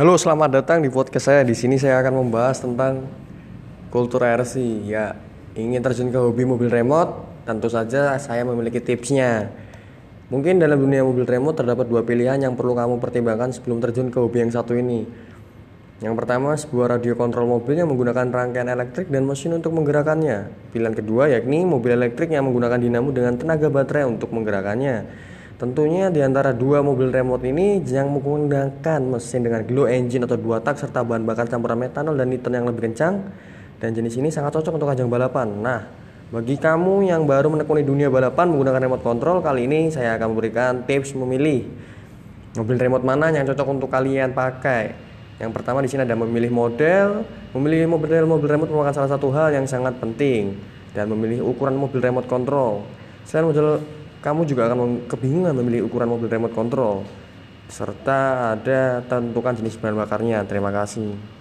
Halo, selamat datang di podcast saya. Di sini saya akan membahas tentang kultur RC. Ya, ingin terjun ke hobi mobil remote, tentu saja saya memiliki tipsnya. Mungkin dalam dunia mobil remote terdapat dua pilihan yang perlu kamu pertimbangkan sebelum terjun ke hobi yang satu ini. Yang pertama, sebuah radio kontrol mobil yang menggunakan rangkaian elektrik dan mesin untuk menggerakkannya. Pilihan kedua yakni mobil elektrik yang menggunakan dinamo dengan tenaga baterai untuk menggerakkannya. Tentunya di antara dua mobil remote ini yang menggunakan mesin dengan glow engine atau dua tak serta bahan bakar campuran metanol dan nitrogen yang lebih kencang dan jenis ini sangat cocok untuk ajang balapan. Nah, bagi kamu yang baru menekuni dunia balapan menggunakan remote control, kali ini saya akan memberikan tips memilih mobil remote mana yang cocok untuk kalian pakai. Yang pertama di sini ada memilih model. Memilih model mobil remote merupakan salah satu hal yang sangat penting dan memilih ukuran mobil remote control. Selain model, kamu juga akan kebingungan memilih ukuran mobil remote control serta ada tentukan jenis bahan bakarnya. Terima kasih.